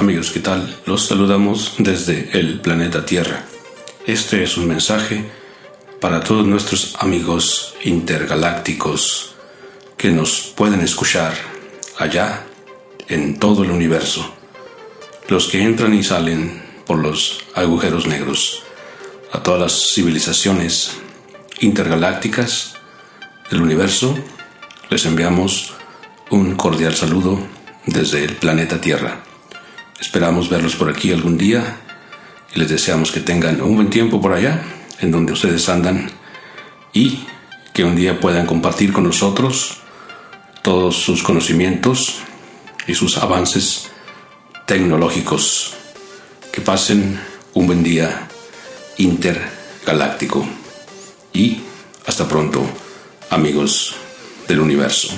Amigos, ¿qué tal? Los saludamos desde el planeta Tierra. Este es un mensaje para todos nuestros amigos intergalácticos que nos pueden escuchar allá en todo el universo. Los que entran y salen por los agujeros negros. A todas las civilizaciones intergalácticas del universo les enviamos un cordial saludo desde el planeta Tierra. Esperamos verlos por aquí algún día y les deseamos que tengan un buen tiempo por allá, en donde ustedes andan, y que un día puedan compartir con nosotros todos sus conocimientos y sus avances tecnológicos. Que pasen un buen día intergaláctico. Y hasta pronto, amigos del universo.